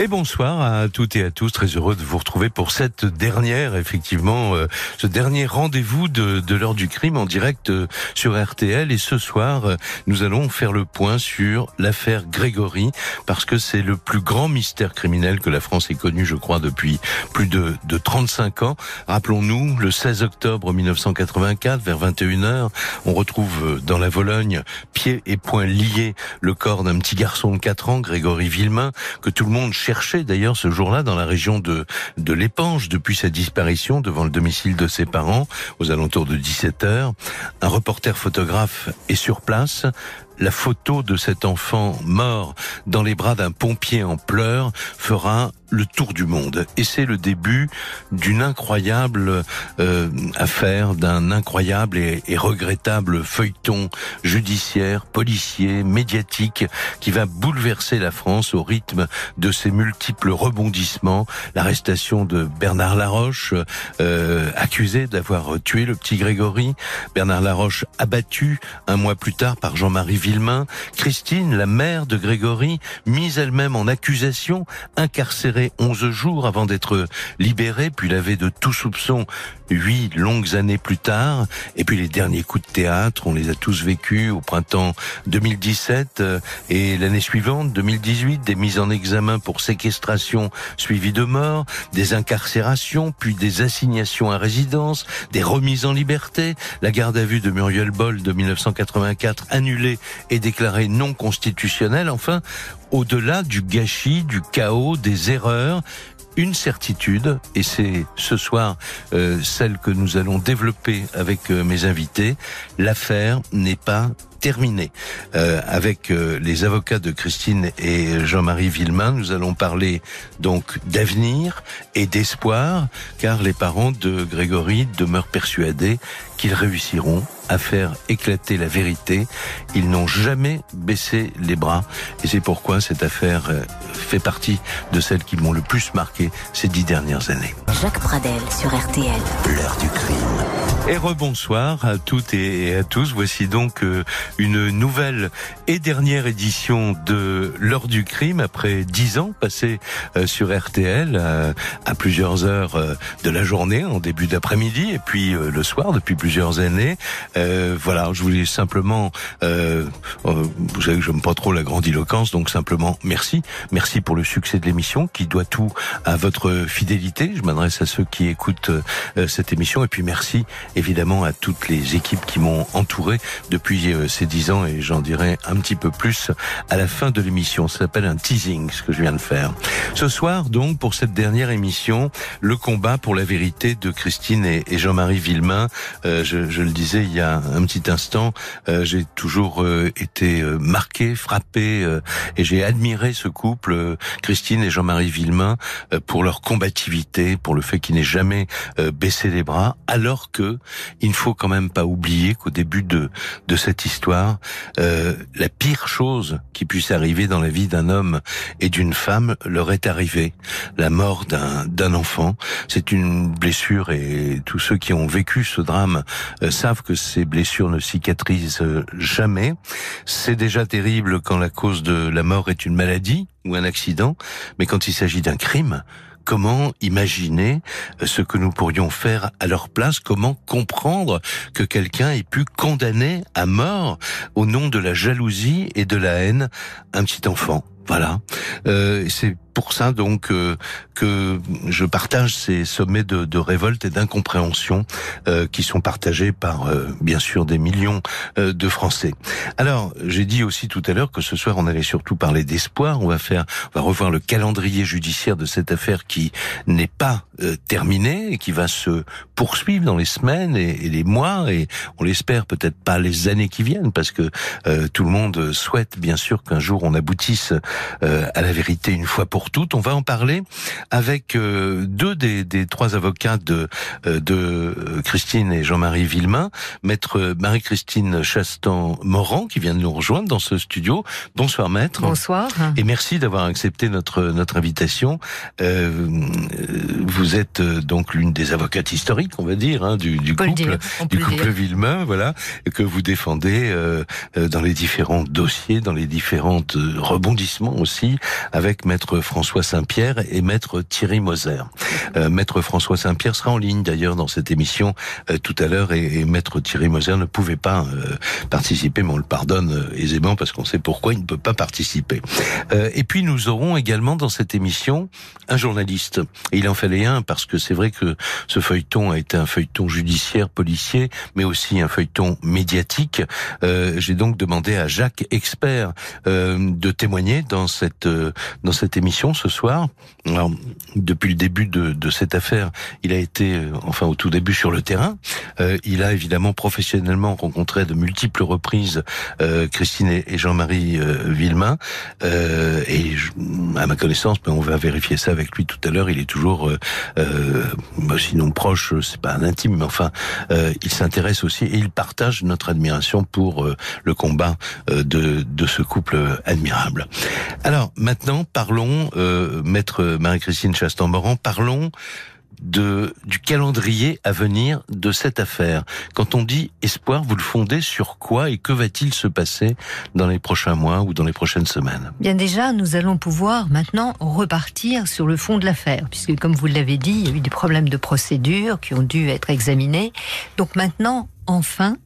Et bonsoir à toutes et à tous, très heureux de vous retrouver pour cette dernière, effectivement, euh, ce dernier rendez-vous de, de l'heure du crime en direct euh, sur RTL. Et ce soir, euh, nous allons faire le point sur l'affaire Grégory, parce que c'est le plus grand mystère criminel que la France ait connu, je crois, depuis plus de, de 35 ans. Rappelons-nous, le 16 octobre 1984, vers 21h, on retrouve dans la Vologne, pieds et poings liés, le corps d'un petit garçon de 4 ans, Grégory Villemain, que tout le monde cherchait d'ailleurs ce jour-là dans la région de, de l'Épanche depuis sa disparition devant le domicile de ses parents aux alentours de 17 heures. Un reporter photographe est sur place la photo de cet enfant mort dans les bras d'un pompier en pleurs fera le tour du monde. Et c'est le début d'une incroyable euh, affaire, d'un incroyable et, et, regrettable feuilleton judiciaire, policier, médiatique, qui va bouleverser la France au rythme de ses multiples rebondissements. L'arrestation de Bernard Laroche, euh, accusé d'avoir tué le petit Grégory. Bernard Laroche abattu un mois plus tard par Jean-Marie Christine, la mère de Grégory, mise elle-même en accusation, incarcérée 11 jours avant d'être libéré, puis lavé de tout soupçon huit longues années plus tard. Et puis les derniers coups de théâtre, on les a tous vécus au printemps 2017 euh, et l'année suivante, 2018, des mises en examen pour séquestration suivies de mort, des incarcérations, puis des assignations à résidence, des remises en liberté, la garde à vue de Muriel Boll de 1984 annulée et déclarée non constitutionnelle. Enfin, au-delà du gâchis, du chaos, des erreurs, une certitude, et c'est ce soir euh, celle que nous allons développer avec euh, mes invités, l'affaire n'est pas terminée. Euh, avec euh, les avocats de Christine et Jean-Marie Villemain, nous allons parler donc d'avenir et d'espoir, car les parents de Grégory demeurent persuadés qu'ils réussiront à faire éclater la vérité. Ils n'ont jamais baissé les bras et c'est pourquoi cette affaire euh, fait partie de celles qui m'ont le plus marqué ces dix dernières années. Jacques Pradel sur RTL. L'heure du crime. Et rebonsoir à toutes et à tous. Voici donc euh, une nouvelle et dernière édition de l'heure du crime après dix ans passés euh, sur RTL à plusieurs heures de la journée en début d'après-midi et puis le soir depuis plusieurs années. Euh, voilà, je voulais simplement, euh, euh, vous savez que j'aime pas trop la grandiloquence, donc simplement merci, merci pour le succès de l'émission qui doit tout à votre fidélité. Je m'adresse à ceux qui écoutent euh, cette émission et puis merci évidemment à toutes les équipes qui m'ont entouré depuis euh, ces dix ans et j'en dirai un petit peu plus à la fin de l'émission. Ça s'appelle un teasing, ce que je viens de faire. Ce soir, donc, pour cette dernière émission, le combat pour la vérité de Christine et, Jean-Marie Villemain. Euh, je, le disais il y a un, petit instant, euh, j'ai toujours été marqué, frappé, et j'ai admiré ce couple, Christine et Jean-Marie Villemain, pour leur combativité, pour le fait qu'ils n'aient jamais baissé les bras, alors que il ne faut quand même pas oublier qu'au début de de cette histoire, la pire chose qui puisse arriver dans la vie d'un homme et d'une femme leur est arrivée, la mort d'un enfant. C'est une blessure et tous ceux qui ont vécu ce drame savent que ces blessures ne cicatrisent jamais. C'est déjà terrible quand la cause de la mort est une maladie ou un accident, mais quand il s'agit d'un crime, comment imaginer ce que nous pourrions faire à leur place, comment comprendre que quelqu'un ait pu condamner à mort au nom de la jalousie et de la haine un petit enfant? Voilà. Euh, c'est pour ça donc euh, que je partage ces sommets de, de révolte et d'incompréhension euh, qui sont partagés par euh, bien sûr des millions euh, de Français. Alors j'ai dit aussi tout à l'heure que ce soir on allait surtout parler d'espoir. On va faire, on va revoir le calendrier judiciaire de cette affaire qui n'est pas euh, terminée et qui va se poursuivre dans les semaines et, et les mois et on l'espère peut-être pas les années qui viennent parce que tout le monde souhaite bien sûr qu'un jour on aboutisse à la vérité une fois pour toutes. On va en parler avec deux des, des, trois avocats de, de Christine et Jean-Marie Villemain, maître Marie-Christine Chastan-Morand qui vient de nous rejoindre dans ce studio. Bonsoir maître. Bonsoir. Et merci d'avoir accepté notre notre invitation. vous êtes donc l'une des avocates historiques, on va dire, hein, du, du couple, du couple Villemain, voilà, que vous défendez euh, euh, dans les différents dossiers, dans les différents euh, aussi, avec Maître François Saint-Pierre et Maître Thierry Moser. Maître François Saint-Pierre sera en ligne d'ailleurs dans cette émission tout à l'heure et, Maître Thierry Moser ne pouvait pas participer, mais on le pardonne aisément parce qu'on sait pourquoi il ne peut pas participer. et puis nous aurons également dans cette émission un journaliste. Il en fallait un parce que c'est vrai que ce feuilleton a été un feuilleton judiciaire, policier, mais aussi un feuilleton médiatique. Euh, J'ai donc demandé à Jacques Expert euh, de témoigner dans cette euh, dans cette émission ce soir. Alors, depuis le début de, de cette affaire, il a été, euh, enfin au tout début, sur le terrain. Euh, il a évidemment professionnellement rencontré de multiples reprises Christine et Jean-Marie Villemain. et à ma connaissance, mais on va vérifier ça avec lui tout à l'heure, il est toujours, sinon proche, c'est pas un intime, mais enfin, il s'intéresse aussi et il partage notre admiration pour euh, le combat euh, de, de ce couple admirable. Alors maintenant, parlons, euh, maître Marie-Christine Chastan-Moran, parlons de, du calendrier à venir de cette affaire. Quand on dit espoir, vous le fondez sur quoi et que va-t-il se passer dans les prochains mois ou dans les prochaines semaines? Bien déjà, nous allons pouvoir maintenant repartir sur le fond de l'affaire, puisque comme vous l'avez dit, il y a eu des problèmes de procédure qui ont dû être examinés. Donc maintenant, enfin,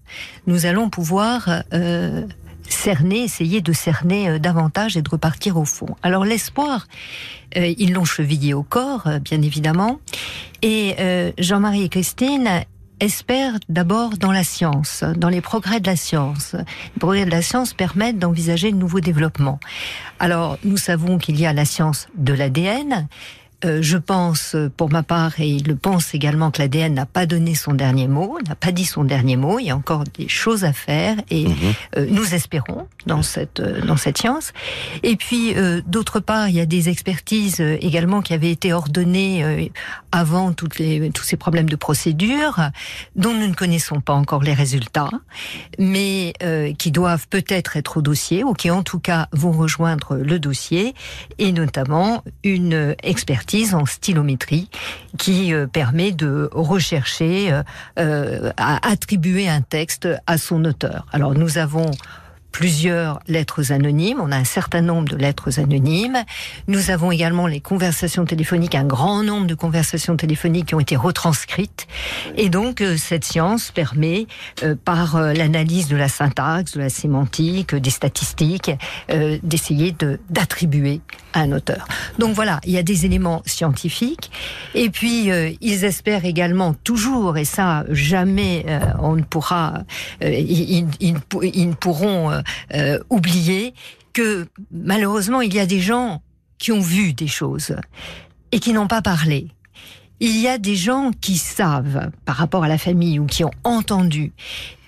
nous allons pouvoir euh, cerner, essayer de cerner euh, davantage et de repartir au fond. Alors l'espoir, euh, ils l'ont chevillé au corps, euh, bien évidemment, et Jean-Marie et Christine espèrent d'abord dans la science, dans les progrès de la science. Les progrès de la science permettent d'envisager de nouveaux développements. Alors, nous savons qu'il y a la science de l'ADN, euh, je pense, pour ma part, et il le pense également, que l'ADN n'a pas donné son dernier mot, n'a pas dit son dernier mot. Il y a encore des choses à faire et mhm. euh, nous espérons dans cette euh, dans cette science. Et puis, d'autre part, il y a des expertises également qui avaient été ordonnées avant toutes les tous ces problèmes de procédure, dont nous ne connaissons pas encore les résultats, mais qui doivent peut-être être au dossier ou qui, en tout cas, vont rejoindre le dossier, et notamment une expertise en stylométrie qui euh, permet de rechercher, euh, euh, à attribuer un texte à son auteur. Alors nous avons plusieurs lettres anonymes. On a un certain nombre de lettres anonymes. Nous avons également les conversations téléphoniques, un grand nombre de conversations téléphoniques qui ont été retranscrites. Et donc, euh, cette science permet, euh, par euh, l'analyse de la syntaxe, de la sémantique, des statistiques, d'essayer de, d'attribuer un auteur. Donc voilà, il y a des éléments scientifiques. Et puis, ils espèrent également toujours, et ça, jamais on ne pourra, ils, ils, ils ne pourront euh, oublier que malheureusement il y a des gens qui ont vu des choses et qui n'ont pas parlé. Il y a des gens qui savent par rapport à la famille ou qui ont entendu.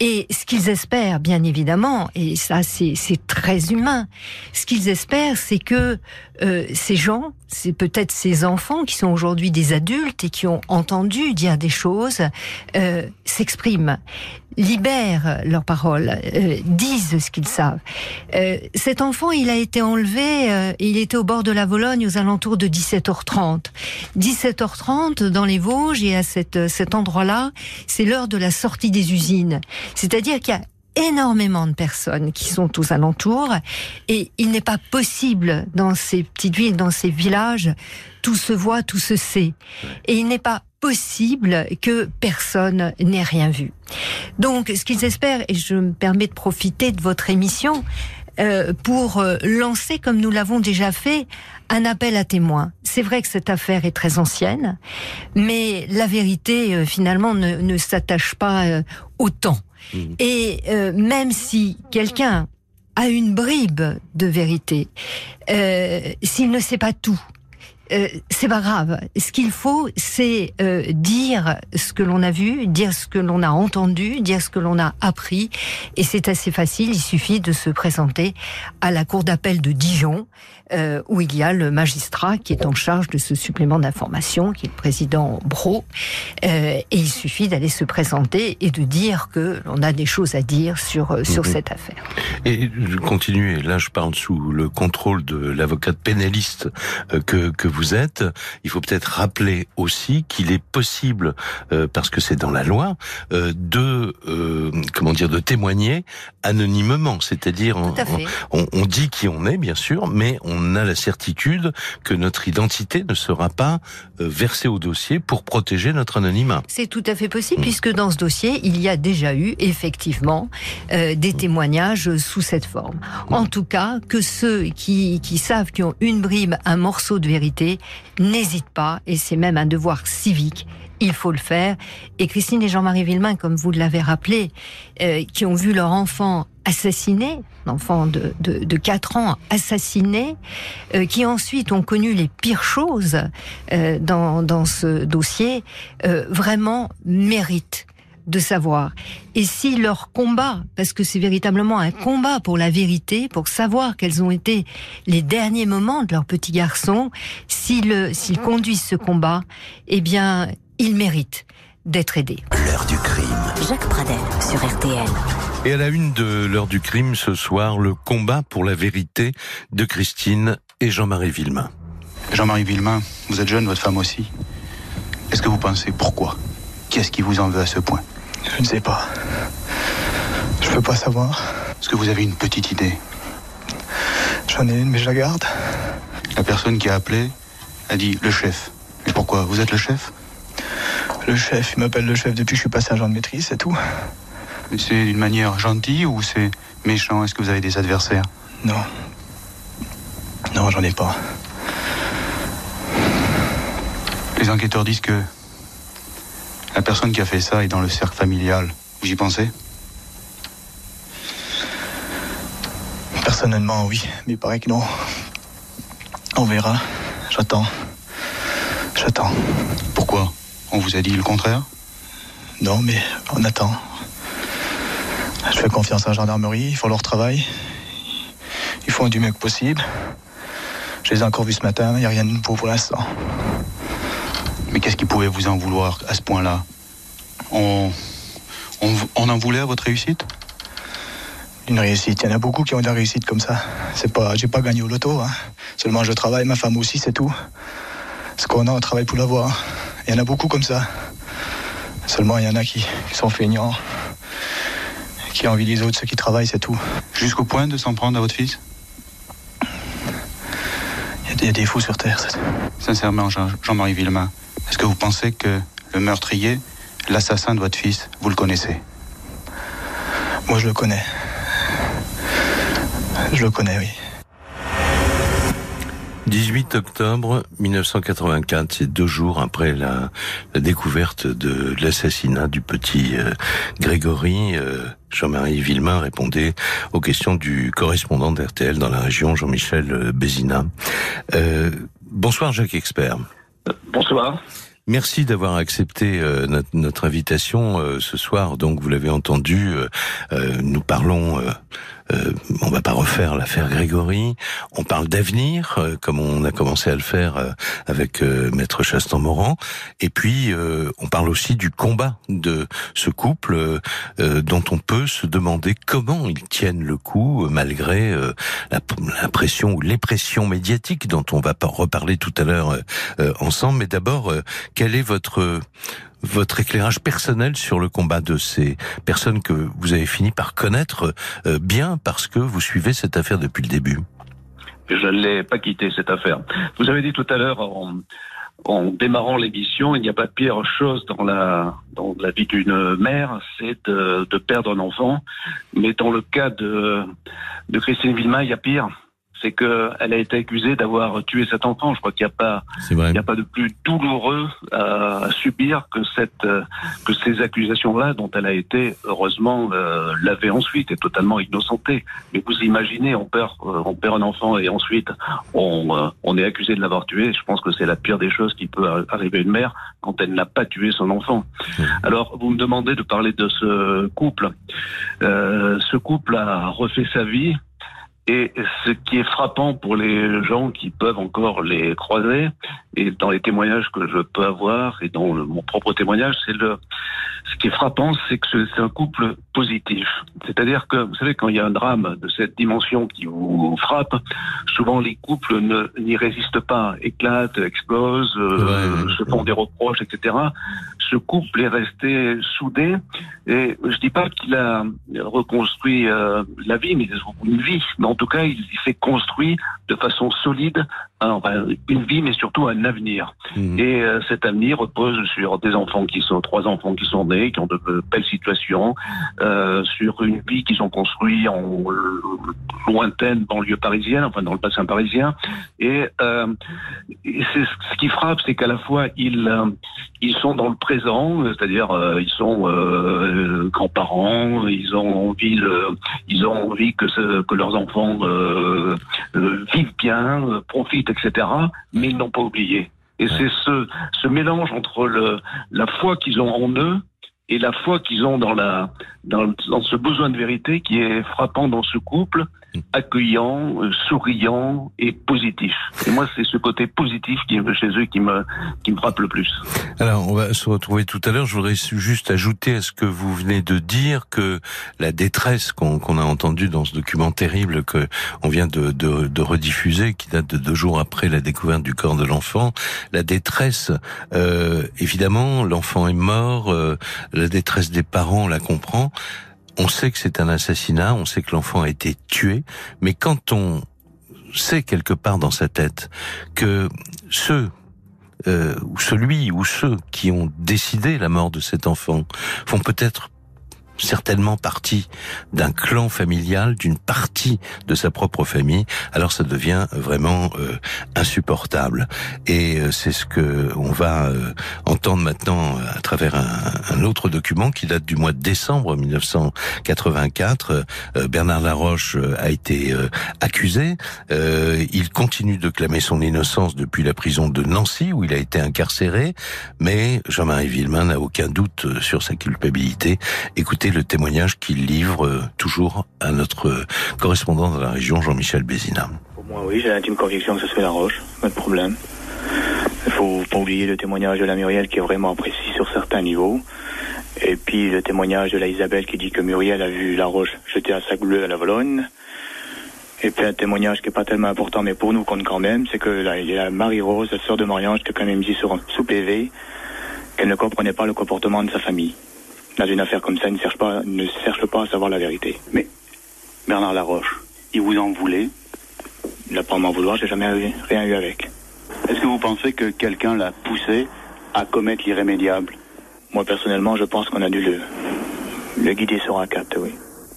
Et ce qu'ils espèrent, bien évidemment, et ça c'est très humain, ce qu'ils espèrent, c'est que euh, ces gens, c'est peut-être ces enfants qui sont aujourd'hui des adultes et qui ont entendu dire des choses, euh, s'expriment libèrent leurs paroles, euh, disent ce qu'ils savent. Euh, cet enfant, il a été enlevé, euh, il était au bord de la Vologne aux alentours de 17h30. 17h30 dans les Vosges et à cet, cet endroit-là, c'est l'heure de la sortie des usines. C'est-à-dire qu'il y a énormément de personnes qui sont aux alentours et il n'est pas possible dans ces petites villes, dans ces villages, tout se voit, tout se sait. Et il n'est pas possible que personne n'ait rien vu. Donc, ce qu'ils espèrent, et je me permets de profiter de votre émission, euh, pour euh, lancer, comme nous l'avons déjà fait, un appel à témoins. C'est vrai que cette affaire est très ancienne, mais la vérité, euh, finalement, ne, ne s'attache pas au temps. Mmh. Et même si quelqu'un a une bribe de vérité, s'il ne sait pas tout, euh, c'est pas grave. Ce qu'il faut, c'est euh, dire ce que l'on a vu, dire ce que l'on a entendu, dire ce que l'on a appris. Et c'est assez facile. Il suffit de se présenter à la cour d'appel de Dijon, euh, où il y a le magistrat qui est en charge de ce supplément d'information, qui est le président Bro. Et il suffit d'aller se présenter et de dire que l'on a des choses à dire sur sur Mhm. cette affaire. Et je continue, et là je parle sous le contrôle de l'avocate pénaliste que, que vous êtes. Il faut peut-être rappeler aussi qu'il est possible, euh, parce que c'est dans la loi, euh, de euh, comment dire, de témoigner anonymement, c'est-à-dire on, dit qui on est bien sûr, mais on a la certitude que notre identité ne sera pas versée au dossier pour protéger notre anonymat. C'est tout à fait possible Mm. puisque dans ce dossier, il y a déjà eu effectivement des témoignages sous cette forme. En tout cas, que ceux qui, qui savent qu'ils ont une brime, un morceau de vérité, n'hésitent pas, et c'est même un devoir civique. Il faut le faire. Et Christine et Jean-Marie Villemain, comme vous l'avez rappelé, euh, qui ont vu leur enfant assassiné, l'enfant de, de, de 4 ans assassiné, euh, qui ensuite ont connu les pires choses euh, dans, dans ce dossier, vraiment méritent de savoir. Et si leur combat, parce que c'est véritablement un combat pour la vérité, pour savoir quels ont été les derniers moments de leur petit garçon, s'ils s'ils conduisent ce combat, eh bien, ils méritent d'être aidés. L'heure du crime. Jacques Pradel sur RTL. Et à la une de l'heure du crime ce soir, le combat pour la vérité de Christine et Jean-Marie Villemain. Jean-Marie Villemain, vous êtes jeune, votre femme aussi. Est-ce que vous pensez pourquoi? Qu'est-ce qui vous en veut à ce point? Je ne sais pas. Je peux pas savoir. Est-ce que vous avez une petite idée? J'en ai une, mais je la garde. La personne qui a appelé a dit le chef. Mais pourquoi? Vous êtes le chef? Le chef, il m'appelle le chef depuis que je suis passé agent de maîtrise, c'est tout. C'est d'une manière gentille ou c'est méchant? Est-ce que vous avez des adversaires? Non. Non, j'en ai pas. Les enquêteurs disent que la personne qui a fait ça est dans le cercle familial. Vous y pensez? Personnellement, oui, mais il paraît que non. On verra. J'attends. J'attends. Pourquoi? On vous a dit le contraire? Non, mais on attend. Je fais confiance à la gendarmerie, ils font leur travail. Ils font du mieux que possible. Je les ai encore vus ce matin, il n'y a rien de nouveau pour l'instant. Mais qu'est-ce qui pouvait vous en vouloir à ce point-là on, on, on en voulait à votre réussite Une réussite, il y en a beaucoup qui ont de la réussite comme ça. C'est pas, j'ai pas gagné au loto. Hein. Seulement je travaille, ma femme aussi, c'est tout. Ce qu'on a, on travaille pour l'avoir. Il y en a beaucoup comme ça. Seulement il y en a qui, qui sont feignants, qui envient les autres, ceux qui travaillent, c'est tout. Jusqu'au point de s'en prendre à votre fils Il y a des, fous sur terre. c'est- Sincèrement, Jean- Jean-Marie Villemain, est-ce que vous pensez que le meurtrier, l'assassin de votre fils, vous le connaissez? Moi je le connais. Je le connais, oui. 18 octobre 1984, c'est deux jours après la, la découverte de l'assassinat du petit euh, Grégory. euh, Jean-Marie Villemain répondait aux questions du correspondant d'RTL dans la région, Jean-Michel Bézina. Euh, bonsoir Jacques Expert. Bonsoir. Merci d'avoir accepté euh, notre, notre invitation euh, ce soir. Donc, vous l'avez entendu, euh, nous parlons. Euh, on va pas refaire l'affaire Grégory. On parle d'avenir, euh, comme on a commencé à le faire euh, avec euh, Maître Chastan-Moran. Et puis, euh, on parle aussi du combat de ce couple, euh, dont on peut se demander comment ils tiennent le coup malgré la, la ou les pressions médiatiques dont on va reparler tout à l'heure ensemble. Mais d'abord, quel est votre votre éclairage personnel sur le combat de ces personnes que vous avez fini par connaître euh, bien parce que vous suivez cette affaire depuis le début Je ne l'ai pas quitté cette affaire. Vous avez dit tout à l'heure en, en démarrant l'émission, il n'y a pas pire chose dans la dans la vie d'une mère, c'est de, de perdre un enfant. Mais dans le cas de de Christine Villemain, il y a pire. C'est qu'elle a été accusée d'avoir tué cet enfant. Je crois qu'il n'y a pas, il a pas de plus douloureux à, subir que cette, que ces accusations-là, dont elle a été heureusement euh, lavée ensuite et totalement innocentée. Mais vous imaginez, on perd, euh, on perd un enfant et ensuite on, euh, on est accusé de l'avoir tué. Je pense que c'est la pire des choses qui peut arriver à une mère quand elle n'a pas tué son enfant. Alors, vous me demandez de parler de ce couple. Euh, ce couple a refait sa vie. Et ce qui est frappant pour les gens qui peuvent encore les croiser, et dans les témoignages que je peux avoir, et dans mon propre témoignage, c'est le, ce qui est frappant, c'est que c'est un couple positif. C'est-à-dire que, vous savez, quand il y a un drame de cette dimension qui vous frappe, souvent les couples n'y résistent pas, éclatent, explosent, euh, se font des reproches, etc. Ce couple est resté soudé, et je dis pas qu'il a reconstruit euh, la vie, mais une vie, mais en tout cas, il s'est construit de façon solide une vie, mais surtout un avenir. Mhm. Et euh, cet avenir repose sur des enfants qui sont, trois enfants qui sont nés, qui ont de belles situations, euh, sur une vie qu'ils ont construite en lointaine banlieue parisienne, enfin dans le bassin parisien. Et, euh, c'est ce qui frappe, c'est qu'à la fois ils euh, ils sont dans le présent, c'est-à-dire euh, ils sont grands-parents, ils ont envie ils ont envie que ce, que leurs enfants vivent bien, profitent etc. Mais ils n'ont pas oublié. Et c'est ce, ce mélange entre le, la foi qu'ils ont en eux et la foi qu'ils ont dans, la, dans, dans, ce besoin de vérité qui est frappant dans ce couple accueillant, euh, souriant et positif. Et moi, c'est ce côté positif qui est chez eux qui me, qui me frappe le plus. Alors, on va se retrouver tout à l'heure. Je voudrais juste ajouter à ce que vous venez de dire que la détresse qu'on a entendue dans ce document terrible que on vient de, de, de, rediffuser, qui date de deux jours après la découverte du corps de l'enfant, la détresse, euh, évidemment, l'enfant est mort, euh, la détresse des parents, on la comprend on sait que c'est un assassinat, on sait que l'enfant a été tué, mais quand on sait quelque part dans sa tête que ceux euh, ou celui ou ceux qui ont décidé la mort de cet enfant font peut-être certainement partie d'un clan familial, d'une partie de sa propre famille, alors ça devient vraiment euh, insupportable. Et euh, c'est ce que on va euh, entendre maintenant à travers un, un, autre document qui date du mois de décembre 1984. Bernard Laroche a été accusé. il continue de clamer son innocence depuis la prison de Nancy où il a été incarcéré, mais Jean-Marie Villemain n'a aucun doute sur sa culpabilité. Écoutez le témoignage qu'il livre euh, toujours à notre euh, correspondant dans la région, Jean-Michel Bézina. Moi, oui, j'ai l'intime conviction que ce serait la roche, pas de problème. Il faut pas oublier le témoignage de la Muriel qui est vraiment précis sur certains niveaux. Et puis le témoignage de la Isabelle qui dit que Muriel a vu la roche jeter à sac bleu à la Vologne. Et puis un témoignage qui est pas tellement important, mais pour nous compte quand même, c'est que la, Marie-Rose, la sœur de Marianne, qui a quand même dit sur, sous PV qu'elle ne comprenait pas le comportement de sa famille dans une affaire comme ça, ne cherche pas, ne cherche pas à savoir la vérité. Mais Bernard Laroche, il vous en voulait Il n'a pas à m'en vouloir, j'ai jamais rien eu avec. Est-ce que vous pensez que quelqu'un l'a poussé à commettre l'irrémédiable? Moi personnellement, je pense qu'on a dû le, le guider sur un cap, oui.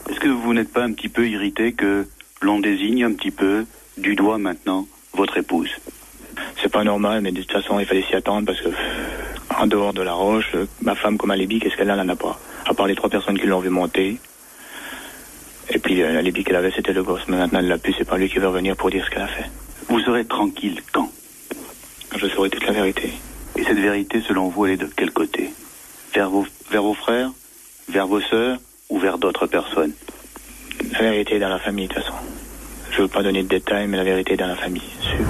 Est-ce que vous n'êtes pas un petit peu irrité que l'on désigne un petit peu du doigt maintenant votre épouse? C'est pas normal, mais de toute façon, il fallait s'y attendre parce que en dehors de la roche. Ma femme comme alibi, qu'est-ce qu'elle a? Elle n'en a pas. À part les trois personnes qui l'ont vu monter. Et puis euh, l'alibi qu'elle avait, c'était le gosse. Mais maintenant, elle l'a pu, c'est pas lui qui veut revenir pour dire ce qu'elle a fait. Vous serez tranquille quand? Je saurai toute la vérité. Et cette vérité, selon vous, elle est de quel côté? Vers vos, vers vos frères? Vers vos sœurs? Ou vers d'autres personnes? La vérité est dans la famille, de toute façon. Je veux pas donner de détails, mais la vérité est dans la famille, sûr.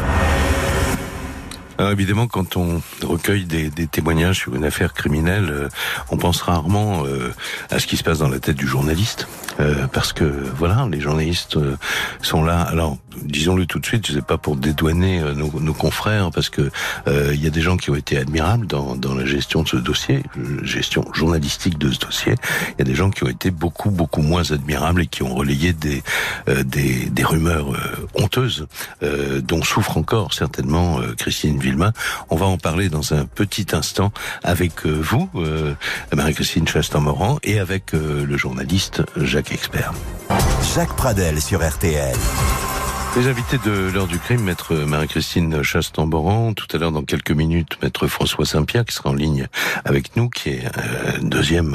Alors évidemment, quand on recueille des, des, témoignages sur une affaire criminelle, euh, on pense rarement euh, à ce qui se passe dans la tête du journaliste, euh, parce que voilà, les journalistes sont là. Alors, disons-le tout de suite, je sais pas pour dédouaner nos, nos, confrères, parce que il y a des gens qui ont été admirables dans, dans la gestion de ce dossier, gestion journalistique de ce dossier. Il y a des gens qui ont été beaucoup beaucoup moins admirables et qui ont relayé des des, des rumeurs honteuses, dont souffre encore certainement Christine on va en parler dans un petit instant avec euh, vous, euh, Marie-Christine Chastan-Moran, et avec euh, le journaliste Jacques Expert. Jacques Pradel sur RTL. Les invités de l'heure du crime, maître Marie-Christine Chastamboran, tout à l'heure dans quelques minutes, maître François Saint-Pierre qui sera en ligne avec nous, qui est euh, deuxième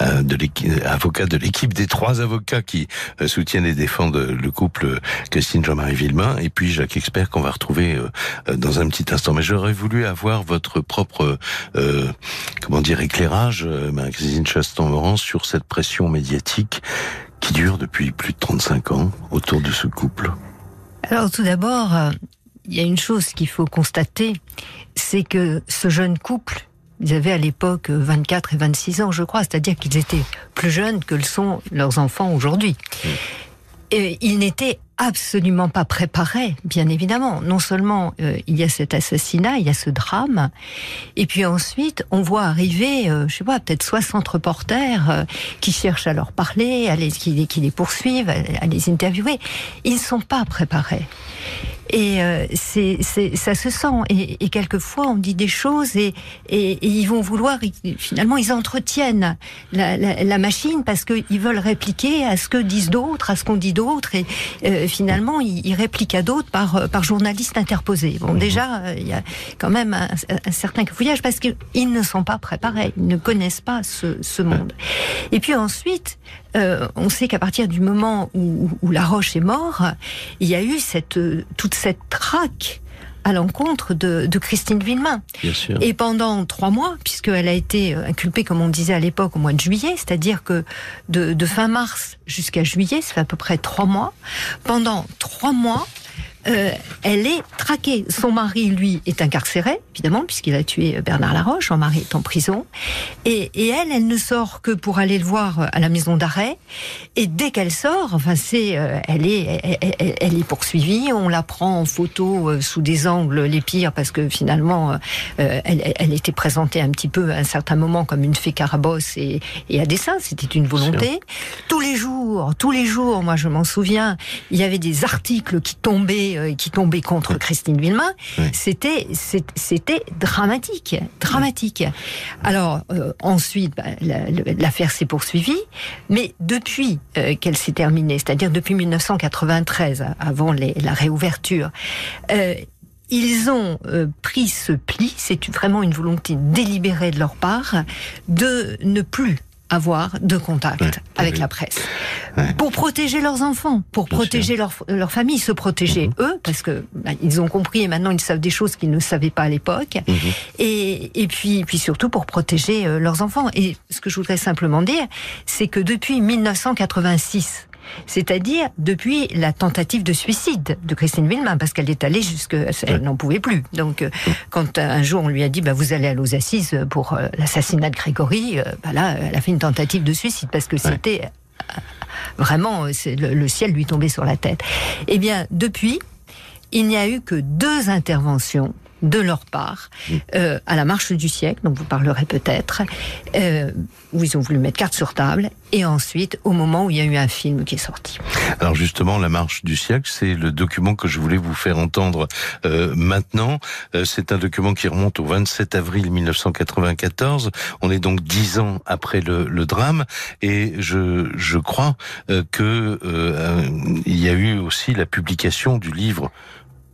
euh, de avocat de l'équipe des trois avocats qui euh, soutiennent et défendent le couple Christine Jean-Marie Villemain, et puis Jacques Expert qu'on va retrouver euh, dans un petit instant. Mais j'aurais voulu avoir votre propre, comment dire, éclairage, Marie-Christine Chastamboran, sur cette pression médiatique qui dure depuis plus de 35 ans autour de ce couple. Alors tout d'abord, euh, il y a une chose qu'il faut constater, c'est que ce jeune couple, ils avaient à l'époque 24 et 26 ans, je crois, c'est-à-dire qu'ils étaient plus jeunes que le sont leurs enfants aujourd'hui. Et ils n'étaient absolument pas préparés, bien évidemment. Non seulement euh, il y a cet assassinat, il y a ce drame, et puis ensuite on voit arriver, euh, je sais pas, peut-être 60 reporters qui cherchent à leur parler, à les, qui, qui les poursuivent, à, à les interviewer. Ils ne sont pas préparés. Et euh, c'est, ça se sent. Et, et, quelquefois, on dit des choses et, et, et, ils vont vouloir, finalement, ils entretiennent la, la, la machine parce qu'ils veulent répliquer à ce que disent d'autres, à ce qu'on dit d'autres. Et euh, finalement, ils, ils, répliquent à d'autres par, par journalistes interposés. Bon, mhm. déjà, euh, il y a quand même un, un certain fouillage parce qu'ils ne sont pas préparés, ils ne connaissent pas ce, ce monde. Et puis ensuite, euh, on sait qu'à partir du moment où, où, La Roche est mort, il y a eu cette, toute cette traque à l'encontre de, de, Christine Villemain. Et pendant trois mois, puisqu'elle a été inculpée, comme on disait à l'époque, au mois de juillet, c'est-à-dire que de, de fin mars jusqu'à juillet, ça fait à peu près trois mois, pendant trois mois, euh, elle est traquée. Son mari, lui, est incarcéré, évidemment, puisqu'il a tué euh, Bernard Laroche. Son mari est en prison. Et, et, elle, elle ne sort que pour aller le voir euh, à la maison d'arrêt. Et dès qu'elle sort, enfin, c'est, euh, elle est, elle, elle, est poursuivie. On la prend en photo sous des angles les pires parce que finalement, elle, elle, était présentée un petit peu à un certain moment comme une fée carabosse et, et à dessein. C'était une volonté. Tous les jours, tous les jours, moi je m'en souviens, il y avait des articles qui tombaient euh, qui tombait contre Christine Villemain, c'était c'était dramatique, dramatique. Alors euh, ensuite, bah, l'affaire s'est poursuivie, mais depuis euh, qu'elle s'est terminée, c'est-à-dire depuis 1993, avant les, la réouverture. ils ont pris ce pli, c'est vraiment une volonté délibérée de leur part, de ne plus avoir de contact avec la presse. Pour protéger leurs enfants, pour protéger leur, leur, famille, se protéger mhm. eux, parce que bah, ils ont compris et maintenant ils savent des choses qu'ils ne savaient pas à l'époque. Mhm. Et, et puis, puis surtout pour protéger euh, leurs enfants. Et ce que je voudrais simplement dire, c'est que depuis 1986, c'est-à-dire depuis la tentative de suicide de Christine Villemain, parce qu'elle est allée jusque, elle n'en pouvait plus. Donc, euh, quand un jour on lui a dit, bah, vous allez aller aux assises pour euh, l'assassinat de Grégory, euh, bah là, elle a fait une tentative de suicide parce que c'était vraiment le, le ciel lui tombait sur la tête. Eh bien, depuis, il n'y a eu que deux interventions de leur part mm. euh, à la marche du siècle, dont vous parlerez peut-être, euh, où ils ont voulu mettre carte sur table, et ensuite au moment où il y a eu un film qui est sorti. Alors justement, la marche du siècle, c'est le document que je voulais vous faire entendre euh, maintenant. Euh, c'est un document qui remonte au 27 avril 1994. On est donc dix ans après le, le drame, et je, je crois euh, que euh, il y a eu aussi la publication du livre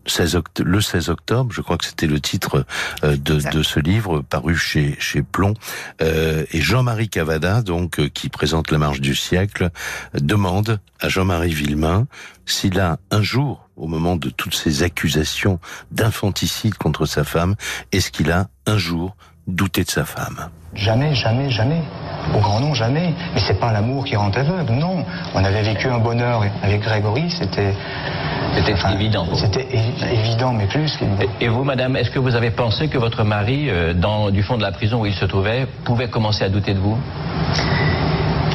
16 le 16 octobre, je crois que c'était le titre euh, de, de, ce livre paru chez, chez Plomb. Euh, et Jean-Marie Cavada, donc euh, qui présente la marche du siècle, demande à Jean-Marie Villemain s'il a un jour, au moment de toutes ces accusations d'infanticide contre sa femme, est-ce qu'il a un jour douté de sa femme Jamais, jamais, jamais. Au grand nom, jamais. Mais c'est pas l'amour qui rend aveugle, non. On avait vécu un bonheur avec Grégory, c'était c'était évident. C'était évident, mais plus Et vous, madame, est-ce que vous avez pensé que votre mari, euh, dans, du fond de la prison où il se trouvait, pouvait commencer à douter de vous?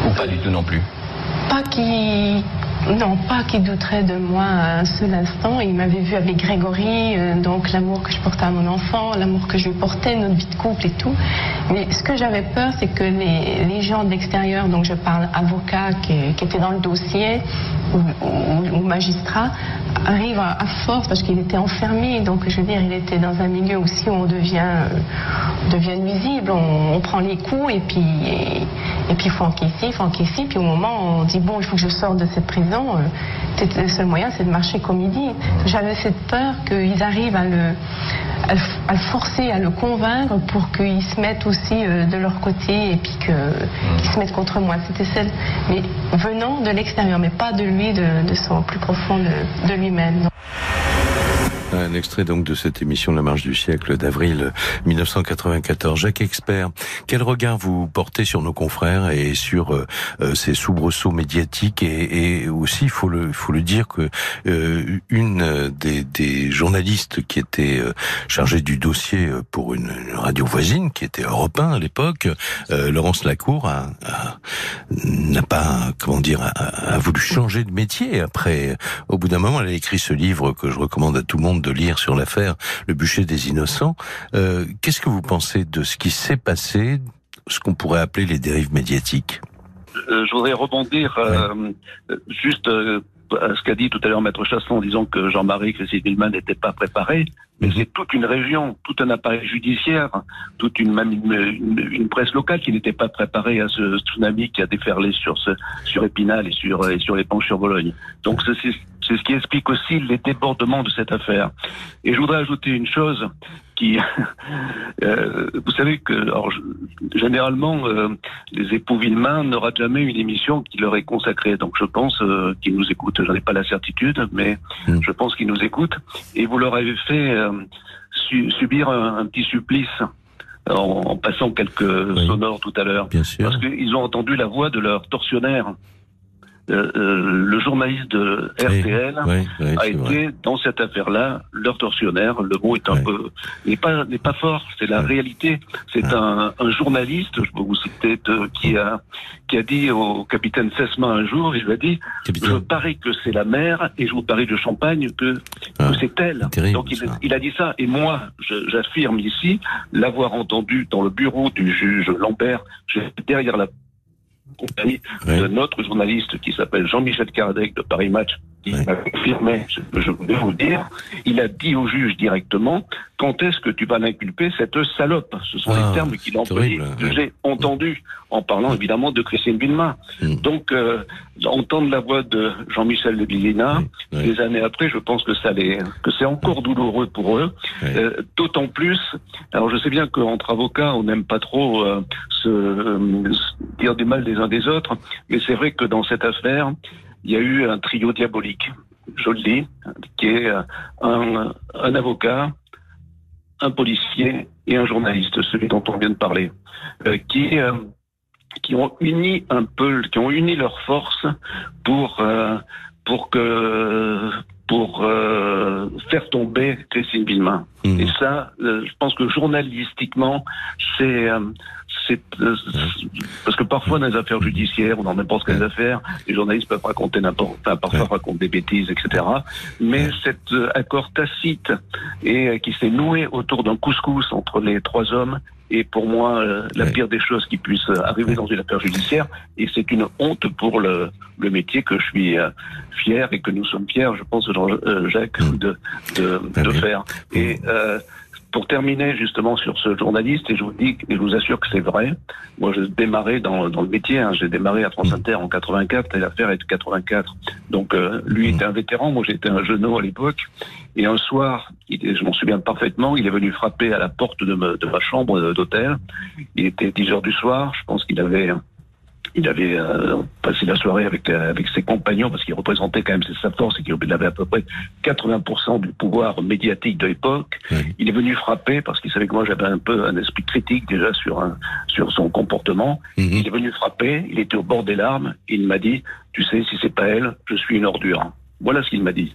Ou pas du tout non plus? Pas qui non, pas qu'il douterait de moi un seul instant. Il m'avait vu avec Grégory, euh, donc l'amour que je portais à mon enfant, l'amour que je lui portais, notre vie de couple et tout. Mais ce que j'avais peur, c'est que les, gens d'extérieur, donc je parle avocats qui, étaient dans le dossier ou, ou, ou magistrats, arrive à, force, parce qu'il était enfermé, donc je veux dire, il était dans un milieu aussi où on devient, devient nuisible, on, prend les coups et puis et, puis il faut encaisser, faut encaisser, puis au moment on dit bon, il faut que je sorte de cette prison, euh, le seul moyen c'est de marcher comme il dit. J'avais cette peur qu'ils arrivent à le, à le forcer, à le convaincre pour qu'ils se mettent aussi euh, de leur côté et puis qu'ils se mettent contre moi. C'était celle, mais venant de l'extérieur, mais pas de lui, de, son plus profond de, de lui-même. Un extrait donc de cette émission La Marche du siècle d'avril 1994. Jacques Expert, quel regard vous portez sur nos confrères et sur euh, euh, ces soubresauts médiatiques et, et aussi, faut le, faut le dire que euh, une des, des, journalistes qui était chargée du dossier pour une, radio voisine, qui était Europe à l'époque, Laurence Lacour, n'a pas, comment dire, a, a voulu changer de métier après. Au bout d'un moment, elle a écrit ce livre que je recommande à tout le monde de lire sur l'affaire Le bûcher des innocents. Euh, qu'est-ce que vous pensez de ce qui s'est passé, ce qu'on pourrait appeler les dérives médiatiques? Euh, Je voudrais rebondir euh, juste à ce qu'a dit tout à l'heure Maître Chasson en disant que Jean-Marie Chrissy-Villemin n'était pas préparé. Mais mhm. c'est toute une région, tout un appareil judiciaire, toute une, même une, presse locale qui n'était pas préparée à ce tsunami qui a déferlé sur, ce, sur Épinal et sur, et sur les penches sur Bologne. Donc c'est c'est ce qui explique aussi les débordements de cette affaire. Et je voudrais ajouter une chose qui, euh, vous savez que alors, généralement euh, les époux Villemain n'aura jamais une émission qui leur est consacrée. Donc je pense euh, qu'ils nous écoutent. J'en ai pas la certitude, mais mm. je pense qu'ils nous écoutent. Et vous leur avez fait subir un, petit supplice. En, passant quelques sonores tout à l'heure. Parce qu'ils ont entendu la voix de leur tortionnaire. Euh, euh, le journaliste de RTL a été dans cette affaire-là leur tortionnaire. Le mot est un peu n'est pas n'est pas fort, c'est la réalité. C'est un, un, journaliste, je peux vous citer, qui a qui a dit au capitaine Sesma un jour, il lui a dit je parie que c'est la mer et je vous parie de champagne que, que ah, c'est elle. Donc il, il, a dit ça. Et moi j'affirme ici l'avoir entendu dans le bureau du juge Lambert, derrière la compagnie de notre journaliste qui s'appelle Jean-Michel Kardec de Paris Match, qui m'a confirmé ce que je voulais vous dire. Il a dit au juge directement quand est-ce que tu vas l'inculper cette salope? Ce sont les ah, termes qu'il a employés, que j'ai entendu en parlant évidemment de Christine Villemain. Hmm. Donc, euh, entendre la voix de Jean-Michel de Villena, des années après, je pense que ça les, que c'est encore douloureux pour eux. Euh, D'autant plus, alors je sais bien qu'entre avocats, on n'aime pas trop euh, se, euh, dire du mal des uns des autres, mais c'est vrai que dans cette affaire, il y a eu un trio diabolique, je le dis, qui est euh, un, un avocat, un policier et un journaliste, celui dont on vient de parler, euh, qui euh, qui ont uni un peu, qui ont uni leurs forces pour pour que pour faire tomber Christine Villemain. Mmh. Et ça, je pense que journalistiquement, c'est c'est euh, parce que parfois dans les affaires judiciaires ou dans n'importe quelles affaires, les journalistes peuvent raconter n'importe, enfin, parfois raconter des bêtises, etc. Mais cet euh, accord tacite et euh, qui s'est noué autour d'un couscous entre les trois hommes est pour moi la pire des choses qui puissent arriver dans une affaire judiciaire. Et c'est une honte pour le, le métier que je suis fier et que nous sommes fiers, je pense, Jacques, mm. de, de, de faire. Et pour terminer justement sur ce journaliste, et je vous dis, et je vous assure que c'est vrai, moi je démarrais dans, dans le métier, hein, j'ai démarré à France Inter en 84, et l'affaire est de 84. Donc euh, lui était un vétéran, moi j'étais un jeune à l'époque, et un soir, il, je m'en souviens parfaitement, il est venu frapper à la porte de, de ma chambre d'hôtel, il était 10 heures du soir, je pense qu'il avait il avait euh, passé la soirée avec, euh, avec ses compagnons parce qu'il représentait quand même sa force et qu'il avait à peu près 80% du pouvoir médiatique de l'époque. Il est venu frapper parce qu'il savait que moi j'avais un peu un esprit critique déjà sur, un, sur son comportement. Mhm. Il est venu frapper, il était au bord des larmes, il m'a dit, tu sais, si c'est pas elle, je suis une ordure. Voilà ce qu'il m'a dit.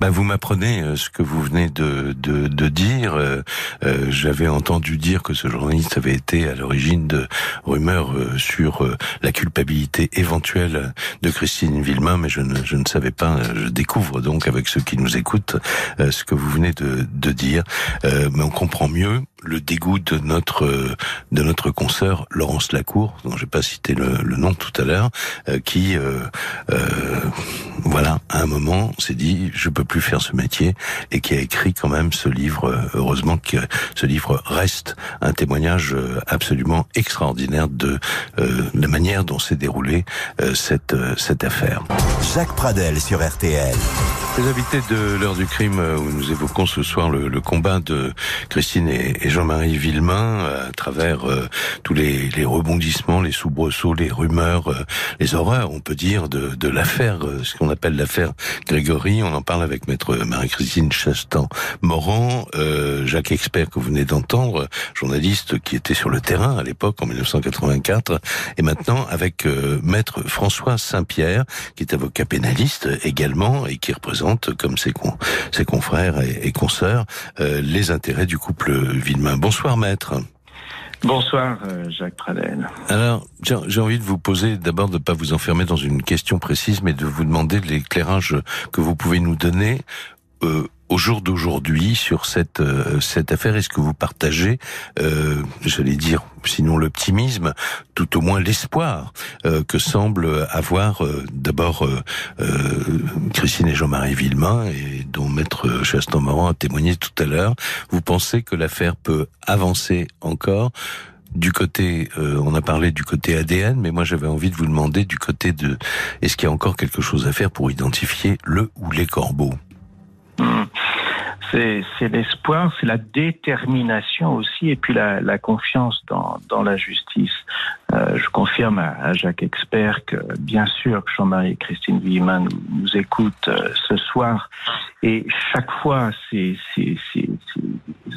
Ben vous m'apprenez euh, ce que vous venez de, de, de dire. Euh, euh, j'avais entendu dire que ce journaliste avait été à l'origine de rumeurs sur la culpabilité éventuelle de Christine Villemain, mais je ne, je ne savais pas. Je découvre donc avec ceux qui nous écoutent ce que vous venez de, de dire. mais on comprend mieux le dégoût de notre de notre consoeur Laurence Lacour, dont j'ai pas cité le, le, nom tout à l'heure, qui voilà voilà, à un moment, s'est dit, je peux plus faire ce métier, et qui a écrit quand même ce livre. Heureusement que ce livre reste un témoignage absolument extraordinaire de la manière dont s'est déroulée cette cette affaire. Jacques Pradel sur RTL. Les invités de l'heure du crime où nous évoquons ce soir le, combat de Christine et, Jean-Marie Villemain à travers tous les, les, rebondissements, les soubresauts, les rumeurs, les horreurs, on peut dire, de, de l'affaire, ce qu'on appelle l'affaire Grégory. On en parle avec maître Marie-Christine Chastan-Morand, euh, Jacques Expert que vous venez d'entendre, journaliste qui était sur le terrain à l'époque en 1984, et maintenant avec maître François Saint-Pierre, qui est avocat pénaliste également et qui représente, comme ses, ses confrères et, et consoeurs, euh, les intérêts du couple Villemain. Bonsoir maître. Bonsoir euh, Jacques Pradel. Alors, j'ai envie de vous poser d'abord de ne pas vous enfermer dans une question précise, mais de vous demander l'éclairage que vous pouvez nous donner euh, au jour d'aujourd'hui sur cette euh, cette affaire Est-ce que vous partagez, euh, j'allais dire, sinon l'optimisme, tout au moins l'espoir euh, que semble avoir d'abord Christine et Jean-Marie Villemain et dont Maître Chaston-Moran a témoigné tout à l'heure. Vous pensez que l'affaire peut avancer encore du côté, on a parlé du côté ADN, mais moi j'avais envie de vous demander du côté de, est-ce qu'il y a encore quelque chose à faire pour identifier le ou les corbeaux? Hmm. C'est l'espoir, c'est la détermination aussi, et puis la, confiance dans, la justice. Euh, je confirme à, Jacques Expert que, bien sûr, Jean-Marie et Christine Villemin nous, nous écoutent euh, ce soir, et chaque fois, ces, ces,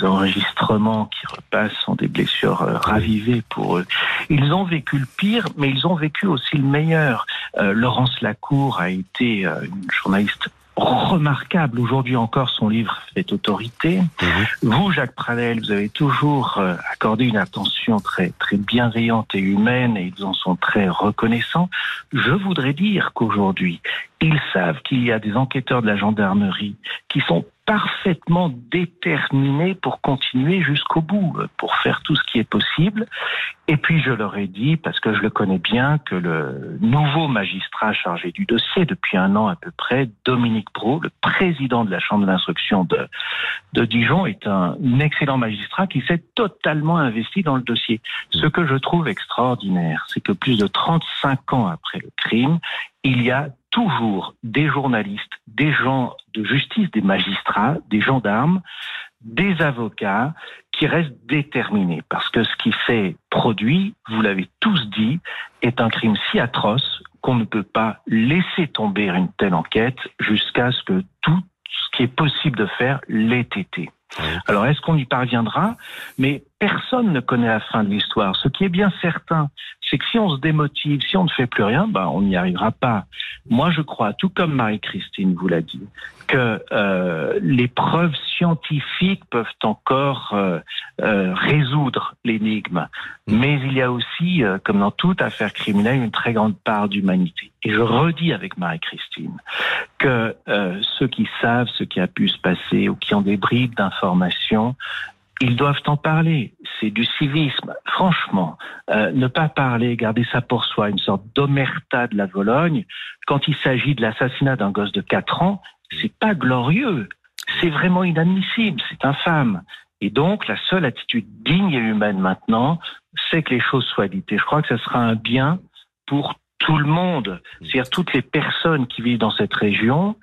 enregistrements qui repassent sont des blessures euh, ravivées pour eux. Ils ont vécu le pire, mais ils ont vécu aussi le meilleur. Laurence Lacour a été une journaliste remarquable. Aujourd'hui encore, son livre fait autorité. Mhm. Vous, Jacques Pradel, vous avez toujours euh, accordé une attention très, très bienveillante et humaine et ils en sont très reconnaissants. Je voudrais dire qu'aujourd'hui, ils savent qu'il y a des enquêteurs de la gendarmerie qui sont parfaitement déterminés pour continuer jusqu'au bout, pour faire tout ce qui est possible. Et puis je leur ai dit, parce que je le connais bien, que le nouveau magistrat chargé du dossier depuis un an à peu près, Dominique Bro, le président de la chambre d'instruction de, de Dijon, est un, excellent magistrat qui s'est totalement investi dans le dossier. Ce que je trouve extraordinaire, c'est que plus de 35 ans après le crime, il y a toujours des journalistes, des gens de justice, des magistrats, des gendarmes, des avocats qui restent déterminés parce que ce qui fait produit, vous l'avez tous dit, est un crime si atroce qu'on ne peut pas laisser tomber une telle enquête jusqu'à ce que tout ce qui est possible de faire l'ait été. Alors, est-ce qu'on y parviendra? Mais personne ne connaît la fin de l'histoire. Ce qui est bien certain, c'est que si on se démotive, si on ne fait plus rien, ben, on n'y arrivera pas. Moi, je crois, tout comme Marie-Christine vous l'a dit, que euh, les preuves scientifiques peuvent encore euh, euh, résoudre l'énigme. Mm. Mais il y a aussi, comme dans toute affaire criminelle, une très grande part d'humanité. Et je redis avec Marie-Christine que ceux qui savent ce qui a pu se passer ou qui ont des bribes d'informations ils doivent en parler. C'est du civisme. Franchement, euh, ne pas parler, garder ça pour soi, une sorte d'omerta de la Vologne, quand il s'agit de l'assassinat d'un gosse de 4 ans, c'est pas glorieux. C'est vraiment inadmissible. C'est infâme. Et donc, la seule attitude digne et humaine maintenant, c'est que les choses soient dites. Et je crois que ce sera un bien pour tout le monde, c'est-à-dire toutes les personnes qui vivent dans cette région,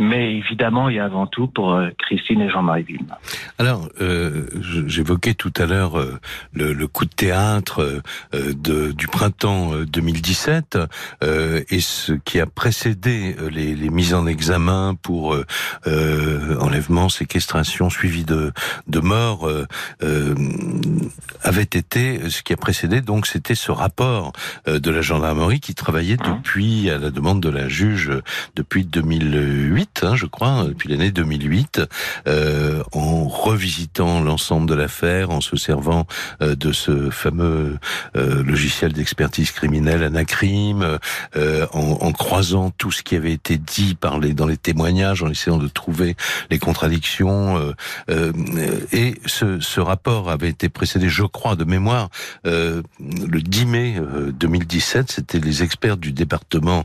mais évidemment, a avant tout pour euh, Christine et Jean-Marie Villemin. Alors, euh, j'évoquais tout à l'heure euh, le, le, coup de théâtre euh, de, du printemps 2017 et ce qui a précédé les, les mises en examen pour enlèvement, séquestration, suivi de, de mort, avait été ce qui a précédé. Donc, c'était ce rapport de la gendarmerie qui travaillait hein depuis, à la demande de la juge, depuis 2008 2008, hein, je crois, depuis l'année 2008, euh, en revisitant l'ensemble de l'affaire, en se servant euh, de ce fameux euh, logiciel d'expertise criminelle Anacrim, euh, en, en, croisant tout ce qui avait été dit par les, dans les témoignages, en essayant de trouver les contradictions. et ce, ce, rapport avait été précédé, je crois, de mémoire, le 10 mai 2017, c'était les experts du département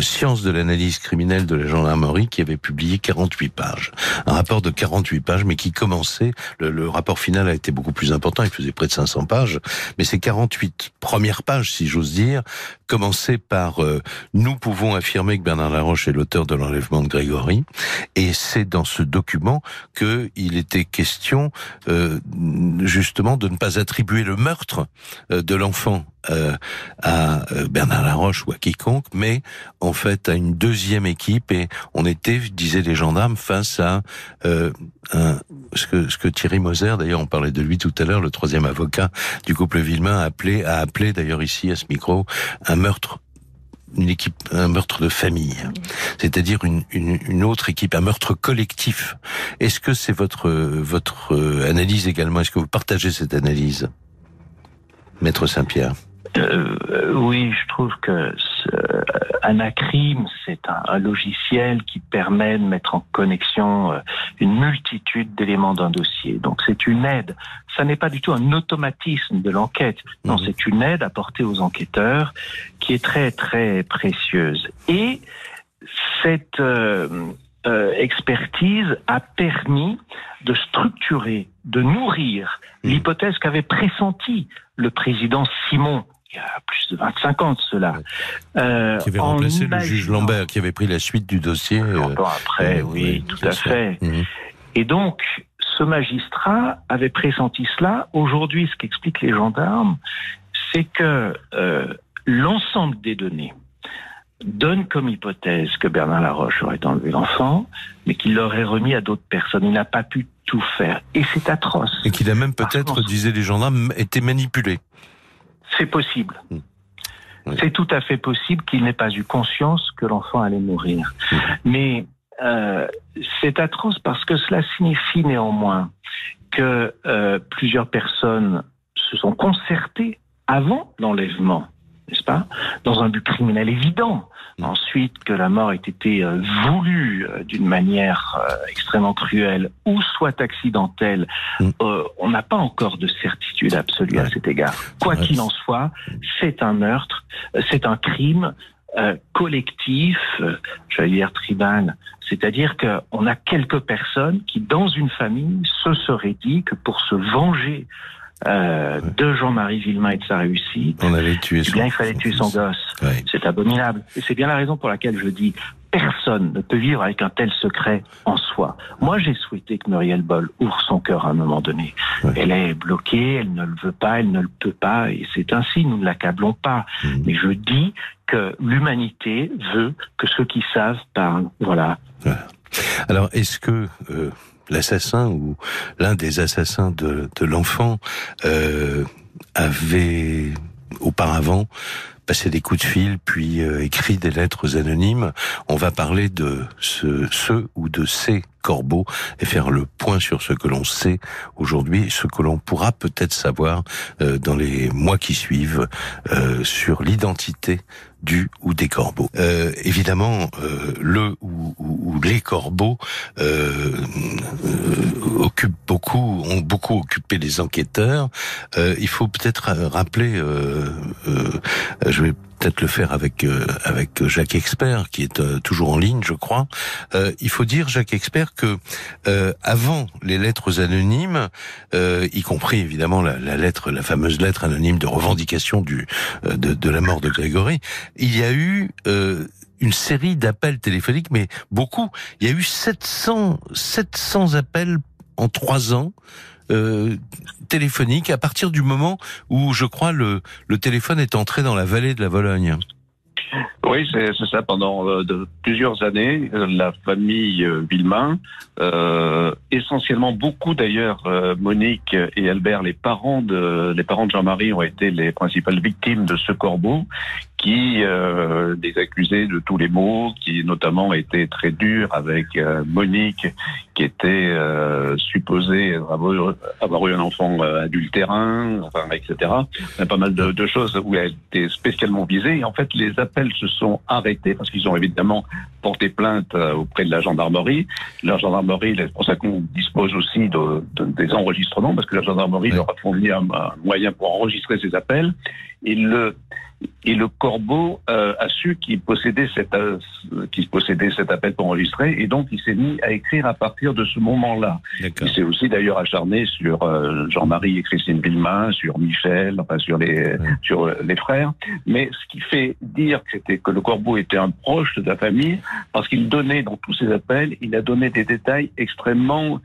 sciences de l'analyse criminelle de la gendarmerie avait publié 48 pages. Un rapport de 48 pages, mais qui commençait, le, le rapport final a été beaucoup plus important, il faisait près de 500 pages, mais ces 48 premières pages, si j'ose dire, commençaient par euh, Nous pouvons affirmer que Bernard Laroche est l'auteur de l'enlèvement de Grégory », et c'est dans ce document qu'il était question euh, justement de ne pas attribuer le meurtre euh, de l'enfant euh, à euh, Bernard Laroche ou à quiconque, mais en fait à une deuxième équipe et on était, disaient les gendarmes, face à euh, un, ce, que, ce que Thierry Moser, d'ailleurs on parlait de lui tout à l'heure, le troisième avocat du couple Villemain, a appelé, a appelé d'ailleurs ici à ce micro meurtre une équipe, un meurtre de famille, c'est-à-dire une, une, autre équipe, un meurtre collectif. Est-ce que c'est votre votre analyse également? Est-ce que vous partagez cette analyse, Maître Saint-Pierre? Euh, oui, je trouve que Anacrim, c'est un, un, logiciel qui permet de mettre en connexion euh, une multitude d'éléments d'un dossier. Donc c'est une aide. Ça n'est pas du tout un automatisme de l'enquête. Non, mhm. c'est une aide apportée aux enquêteurs qui est très très précieuse. Et cette euh, euh, expertise a permis de structurer, de nourrir mhm. l'hypothèse qu'avait pressentie le président Simon il y a plus de 25 ans de cela. Euh, qui avait remplacé le juge Lambert, qui avait pris la suite du dossier. Euh, Longtemps après, euh, oui, tout à fait. Mhm. Et donc, ce magistrat avait pressenti cela. Aujourd'hui, ce qu'expliquent les gendarmes, c'est que euh, l'ensemble des données donne comme hypothèse que Bernard Laroche aurait enlevé l'enfant, mais qu'il l'aurait remis à d'autres personnes. Il n'a pas pu tout faire. Et c'est atroce. Et qu'il a même peut-être, disaient les gendarmes, été manipulé. C'est possible. Hmm. C'est tout à fait possible qu'il n'ait pas eu conscience que l'enfant allait mourir. Hmm. Mais euh, c'est atroce parce que cela signifie néanmoins que euh, plusieurs personnes se sont concertées avant l'enlèvement n'est-ce pas Dans un but criminel évident. Ensuite, que la mort ait été euh, voulue euh, d'une manière euh, extrêmement cruelle ou soit accidentelle, mm. on n'a pas encore de certitude absolue à cet égard. Quoi qu'il en soit, c'est un meurtre, c'est un crime collectif, j'allais dire tribal, c'est-à-dire qu'on a quelques personnes qui, dans une famille, se seraient dit que pour se venger euh, de Jean-Marie Villemain et de sa réussite. On avait tué eh bien, il fallait tuer son gosse. C'est abominable. Et c'est bien la raison pour laquelle je dis personne ne peut vivre avec un tel secret en soi. Moi, j'ai souhaité que Muriel Boll ouvre son cœur à un moment donné. Elle est bloquée, elle ne le veut pas, elle ne le peut pas, et c'est ainsi, nous ne l'accablons pas. Mmh. Mais je dis que l'humanité veut que ceux qui savent parlent. Voilà. Alors, est-ce que euh, l'assassin ou l'un des assassins de, de l'enfant euh, avait auparavant passé des coups de fil, puis euh, écrit des lettres anonymes. On va parler de ce, ou de ces corbeaux et faire le point sur ce que l'on sait aujourd'hui, ce que l'on pourra peut-être savoir euh, dans les mois qui suivent sur l'identité du ou des corbeaux. Euh, évidemment, euh, le ou, ou, les corbeaux euh, occupent beaucoup, ont beaucoup occupé les enquêteurs. il faut peut-être rappeler, je vais peut-être le faire avec avec Jacques Expert qui est toujours en ligne, je crois. il faut dire Jacques Expert que avant les lettres anonymes, y compris évidemment la, la, lettre, la fameuse lettre anonyme de revendication du de, de la mort de Grégory, il y a eu euh, une série d'appels téléphoniques, mais beaucoup. Il y a eu 700, 700 appels en trois ans. Euh, téléphoniques à partir du moment où je crois le, téléphone est entré dans la vallée de la Vologne. Oui, c'est ça. Pendant euh, plusieurs années, la famille euh, Villemain, essentiellement beaucoup d'ailleurs, Monique et Albert, les parents de les parents de Jean-Marie, ont été les principales victimes de ce corbeau qui euh, les accusait de tous les maux, qui notamment était très dur avec euh, Monique, qui était euh, supposée avoir, avoir, eu un enfant euh, adultérin, enfin, etc. Il y a pas mal de, de, choses où elle était spécialement visée. Et en fait, les appels se sont arrêtés parce qu'ils ont évidemment porté plainte euh, auprès de la gendarmerie. La gendarmerie, c'est pour ça qu'on dispose aussi de, de, des enregistrements, parce que la gendarmerie leur a fourni un, un moyen pour enregistrer ces appels. Et le, et le corbeau euh, a su qu'il possédait, cette, euh, qu'il possédait cet appel pour enregistrer, et donc il s'est mis à écrire à partir de ce moment-là. Il s'est aussi d'ailleurs acharné sur euh, Jean-Marie et Christine Villemain, sur Michel, enfin sur les, sur les frères. Mais ce qui fait dire que, c'était, que le corbeau était un proche de la famille, parce qu'il donnait dans tous ses appels, il a donné des détails extrêmement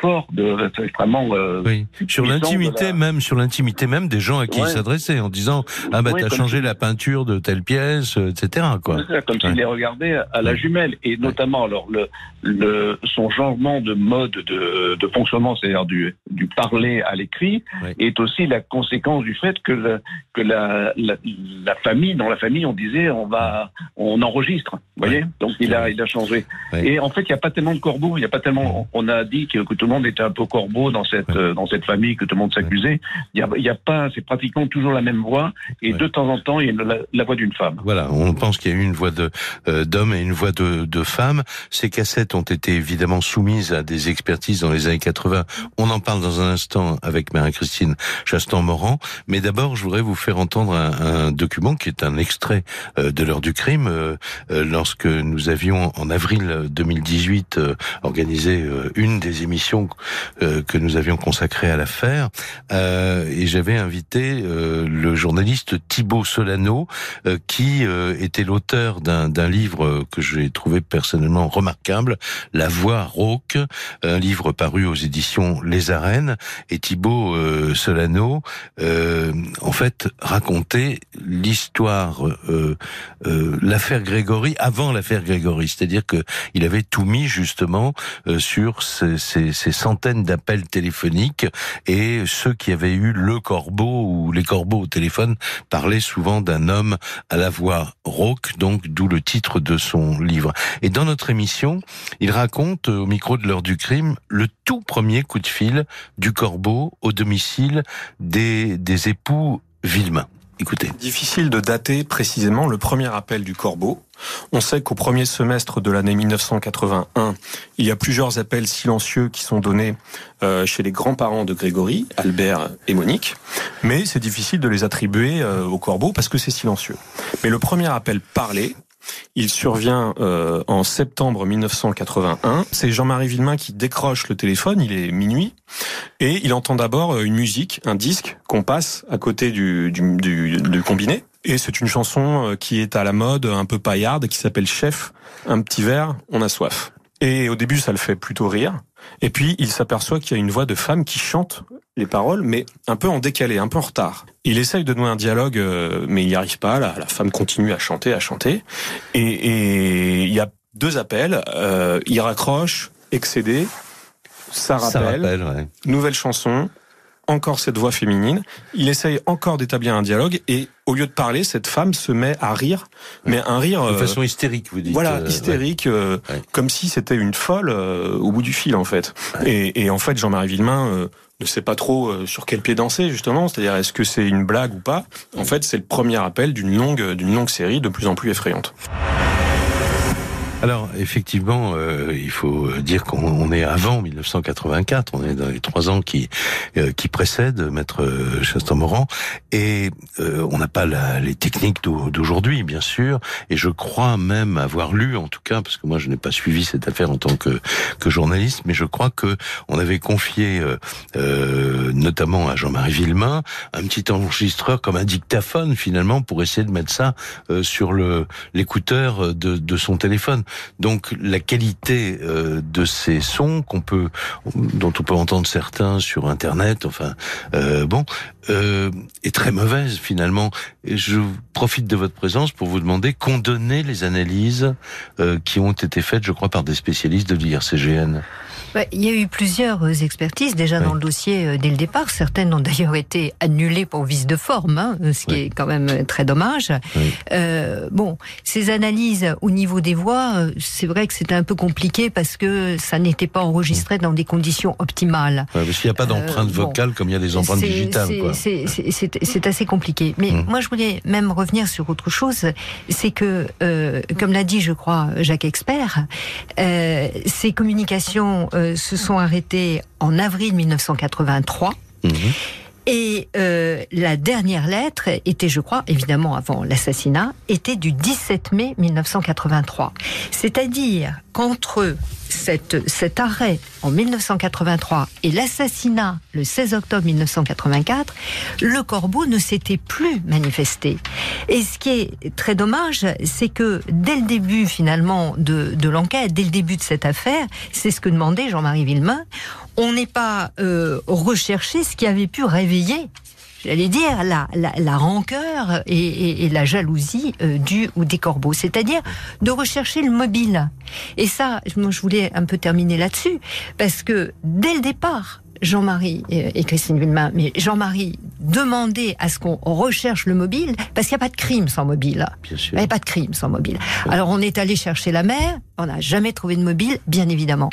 fort, de, extrêmement. Euh, oui. Sur l'intimité même, sur l'intimité même des gens à qui il s'adressait, en disant ah bah t'as changé la peinture de telle pièce, euh, etc. Quoi. comme s'il les regardait à la jumelle, et notamment alors le, le son changement de mode de, de fonctionnement, c'est-à-dire du, du parler à l'écrit, est aussi la conséquence du fait que le, que la, la, la, famille, dans la famille, on disait on va on enregistre, vous voyez? Donc il a il a changé. Et en fait, il n'y a pas tellement de corbeaux, il y a pas tellement. On a dit que, tout le monde était un peu corbeau dans cette dans cette famille, que tout le monde s'accusait. Il y a, pas, c'est pratiquement toujours la même voix, et de temps en temps, il y a la, la voix d'une femme. Voilà, on pense qu'il y a eu une voix euh, d'homme et une voix de, de femme. Ces cassettes ont été évidemment soumises à des expertises dans les années 80. On en parle dans un instant avec Marie-Christine Chastan-Morand, mais d'abord, je voudrais vous faire entendre un, un, document qui est un extrait euh, de l'heure du crime. Euh, lorsque nous avions en avril 2018 organisé une des émissions euh, que nous avions consacré à l'affaire. Euh, et j'avais invité euh, le journaliste Thibaut Solano, qui était l'auteur d'un livre que j'ai trouvé personnellement remarquable, La Voix rauque, un livre paru aux éditions Les Arènes. Et Thibaut Solano, en fait, racontait l'histoire, l'affaire Grégory avant l'affaire Grégory. C'est-à-dire que il avait tout mis justement sur ces centaines d'appels téléphoniques et ceux qui avaient eu le corbeau ou les corbeaux au téléphone parlaient souvent d'un homme à la voix rauque, donc d'où le titre de son livre. Et dans notre émission, il raconte au micro de l'heure du crime le tout premier coup de fil du corbeau au domicile des, des époux Villemain. Écoutez. Difficile de dater précisément le premier appel du corbeau. On sait qu'au premier semestre de l'année 1981, il y a plusieurs appels silencieux qui sont donnés euh, chez les grands-parents de Grégory, Albert et Monique, mais c'est difficile de les attribuer euh, au corbeau parce que c'est silencieux. Mais le premier appel parlé, il survient euh, en septembre 1981. C'est Jean-Marie Villemain qui décroche le téléphone, il est minuit, et il entend d'abord euh, une musique, un disque qu'on passe à côté du, du, du, du combiné. Et c'est une chanson euh, qui est à la mode, un peu paillarde, qui s'appelle Chef, un petit verre, on a soif. Et au début, ça le fait plutôt rire. Et puis, il s'aperçoit qu'il y a une voix de femme qui chante les paroles, mais un peu en décalé, un peu en retard. Il essaye de nouer un dialogue, euh, mais il n'y arrive pas. La, la, femme continue à chanter, à chanter. Et il y a deux appels. Euh, il raccroche, excédé. Ça rappelle. Ça rappelle ouais. Nouvelle chanson encore cette voix féminine. Il essaye encore d'établir un dialogue et au lieu de parler, cette femme se met à rire, mais un rire de façon hystérique, vous dites. Voilà, euh, hystérique, ouais. euh, ouais. comme si c'était une folle euh, au bout du fil en fait. Et, et, en fait, Jean-Marie Villemain euh, ne sait pas trop sur quel pied danser justement, c'est-à-dire est-ce que c'est une blague ou pas? En fait, c'est le premier appel d'une longue d'une longue série de plus en plus effrayante. Alors effectivement, euh, il faut dire qu'on est avant 1984, on est dans les trois ans qui euh, qui précèdent Maître Chastan-Morand, et euh, on n'a pas la, les techniques d'aujourd'hui, bien sûr. Et je crois même avoir lu, en tout cas, parce que moi je n'ai pas suivi cette affaire en tant que que journaliste, mais je crois que on avait confié, euh, notamment à Jean-Marie Villemain, un petit enregistreur comme un dictaphone finalement pour essayer de mettre ça sur le l'écouteur de, de son téléphone. Donc la qualité euh, de ces sons qu'on peut, dont on peut entendre certains sur Internet, enfin euh, bon, euh, est très mauvaise finalement. Je profite de votre présence pour vous demander qu'ont donné les analyses euh, qui ont été faites, je crois, par des spécialistes de l'IRCGN. Il y a eu plusieurs euh, expertises déjà dans le dossier euh, dès le départ. Certaines ont d'ailleurs été annulées pour vice de forme, hein, ce qui est quand même très dommage. Euh, bon, ces analyses au niveau des voix, c'est vrai que c'était un peu compliqué parce que ça n'était pas enregistré dans des conditions optimales. parce qu'il n'y a pas d'empreinte vocale comme il y a des empreintes digitales. C'est assez compliqué. Mais hum. moi, je voulais même revenir sur autre chose. C'est que, comme l'a dit, je crois, Jacques Expert, ces communications euh, se sont arrêtés en avril 1983. Mhm. Et euh, la dernière lettre était, je crois, évidemment avant l'assassinat, était du 17 mai 1983. C'est-à-dire qu'entre cet arrêt en 1983 et l'assassinat le 16 octobre 1984, le corbeau ne s'était plus manifesté. Et ce qui est très dommage, c'est que dès le début finalement de, l'enquête, dès le début de cette affaire, c'est ce que demandait Jean-Marie Villemain, on n'est pas euh, recherché ce qui avait pu j'allais dire, la, la, rancœur et, la jalousie euh, du ou des corbeaux, c'est-à-dire de rechercher le mobile. Et ça, moi, je voulais un peu terminer là-dessus, parce que dès le départ, Jean-Marie et Christine Villemain, mais Jean-Marie demandait à ce qu'on recherche le mobile, parce qu'il n'y a pas de crime sans mobile. Bien sûr. Il n'y a pas de crime sans mobile. Alors on est allé chercher la mère, on n'a jamais trouvé de mobile, bien évidemment.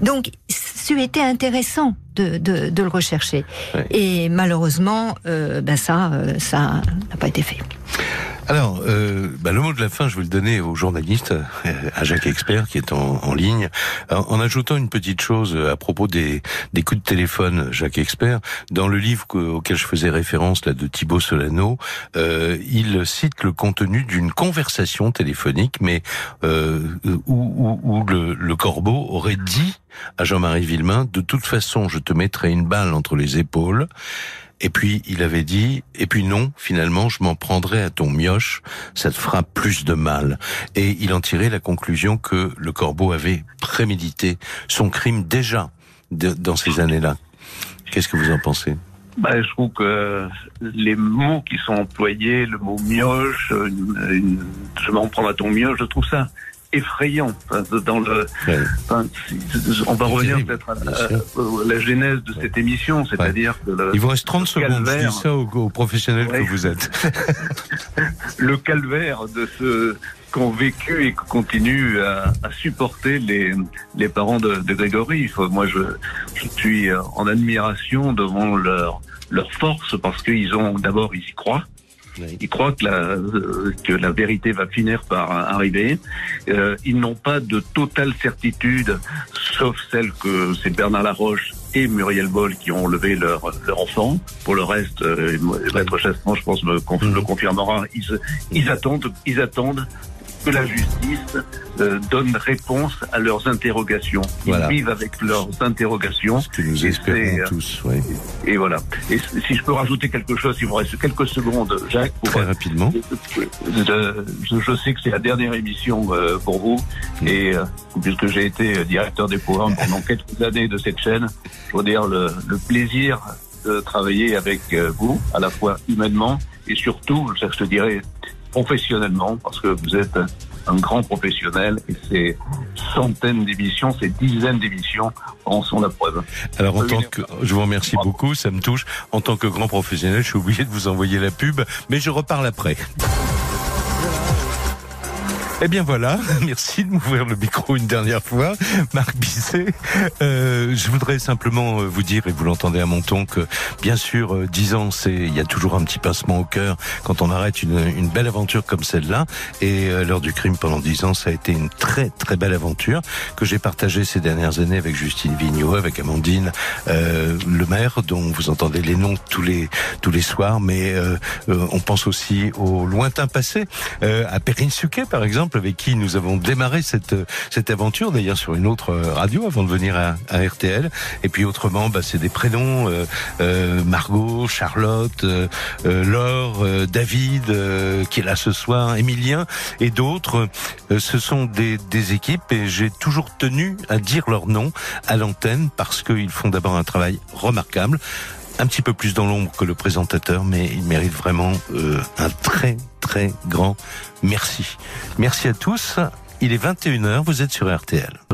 Donc, ce était intéressant de, de, le rechercher. Et malheureusement, euh, ben ça, euh, ça n'a pas été fait. Alors, euh, bah, le mot de la fin, je vais le donner au journaliste, à Jacques Expert, qui est en, en ligne, en, ajoutant une petite chose à propos des, des coups de téléphone, Jacques Expert. Dans le livre auquel je faisais référence, là, de Thibaut Solano, euh, il cite le contenu d'une conversation téléphonique, mais euh, où, où, où le, le corbeau aurait dit à Jean-Marie Villemain, de toute façon, je te mettrai une balle entre les épaules. Et puis il avait dit, et puis non, finalement, je m'en prendrai à ton mioche, ça te fera plus de mal. Et il en tirait la conclusion que le corbeau avait prémédité son crime déjà dans ces années-là. Qu'est-ce que vous en pensez? Bah, je trouve que les mots qui sont employés, le mot mioche, je m'en prends à ton mioche, je trouve ça effrayant. Dans le, on va revenir peut-être à, la, genèse de cette émission, c'est-à-dire que il vous reste 30 secondes. je dis ça aux, professionnels que vous êtes. le calvaire de ce qu'ont vécu et continuent à, à, supporter les, les parents de, de Grégory. Moi, je, je suis en admiration devant leur leur force parce qu'ils ont d'abord ils y croient ils croient que la, euh, que la vérité va finir par arriver. Euh, ils n'ont pas de totale certitude, sauf celle que c'est Bernard Laroche et Muriel Boll qui ont enlevé leur, leur enfant. Pour le reste, euh, Maître Chastement, je pense, me, le confirmera. Ils, ils attendent, ils attendent que la justice euh, donne réponse à leurs interrogations. Ils vivent avec leurs interrogations. Ce que nous espérons euh, tous, oui. Et, voilà. Et si je peux rajouter quelque chose, il vous reste quelques secondes, Jacques. Pour, Très rapidement. je, sais que c'est la dernière émission euh, pour vous, mm. et puisque j'ai été directeur des programmes pendant quelques années de cette chaîne, je veux dire le, le plaisir de travailler avec vous, à la fois humainement et surtout, je te dirais, professionnellement, parce que vous êtes un grand professionnel et ces centaines d'émissions, ces dizaines d'émissions en sont la preuve. Alors en tant que, je vous remercie beaucoup, ça me touche. En tant que grand professionnel, je suis obligé de vous envoyer la pub, mais je reparle après. Eh bien voilà, merci de m'ouvrir le micro une dernière fois, Marc Bisset. Euh, je voudrais simplement euh, vous dire, et vous l'entendez à mon ton, que bien sûr, euh, dix ans, c'est il y a toujours un petit pincement au cœur quand on arrête une, une belle aventure comme celle-là. Et euh, l'heure du crime pendant dix ans, ça a été une très très belle aventure que j'ai partagée ces dernières années avec Justine Vignot, avec Amandine euh, le maire, dont vous entendez les noms tous les tous les soirs, mais on pense aussi au lointain passé, à Perrine Suquet par exemple avec qui nous avons démarré cette aventure, d'ailleurs sur une autre radio avant de venir à, RTL. Et puis autrement, bah, c'est des prénoms euh, euh, Margot, Charlotte, euh, euh Laure, euh, David, qui est là ce soir, Emilien et d'autres. ce sont des, des équipes et j'ai toujours tenu à dire leur nom à l'antenne parce qu'ils font d'abord un travail remarquable un petit peu plus dans l'ombre que le présentateur, mais il mérite vraiment euh, un très très grand merci. Merci à tous. Il est 21h, vous êtes sur RTL.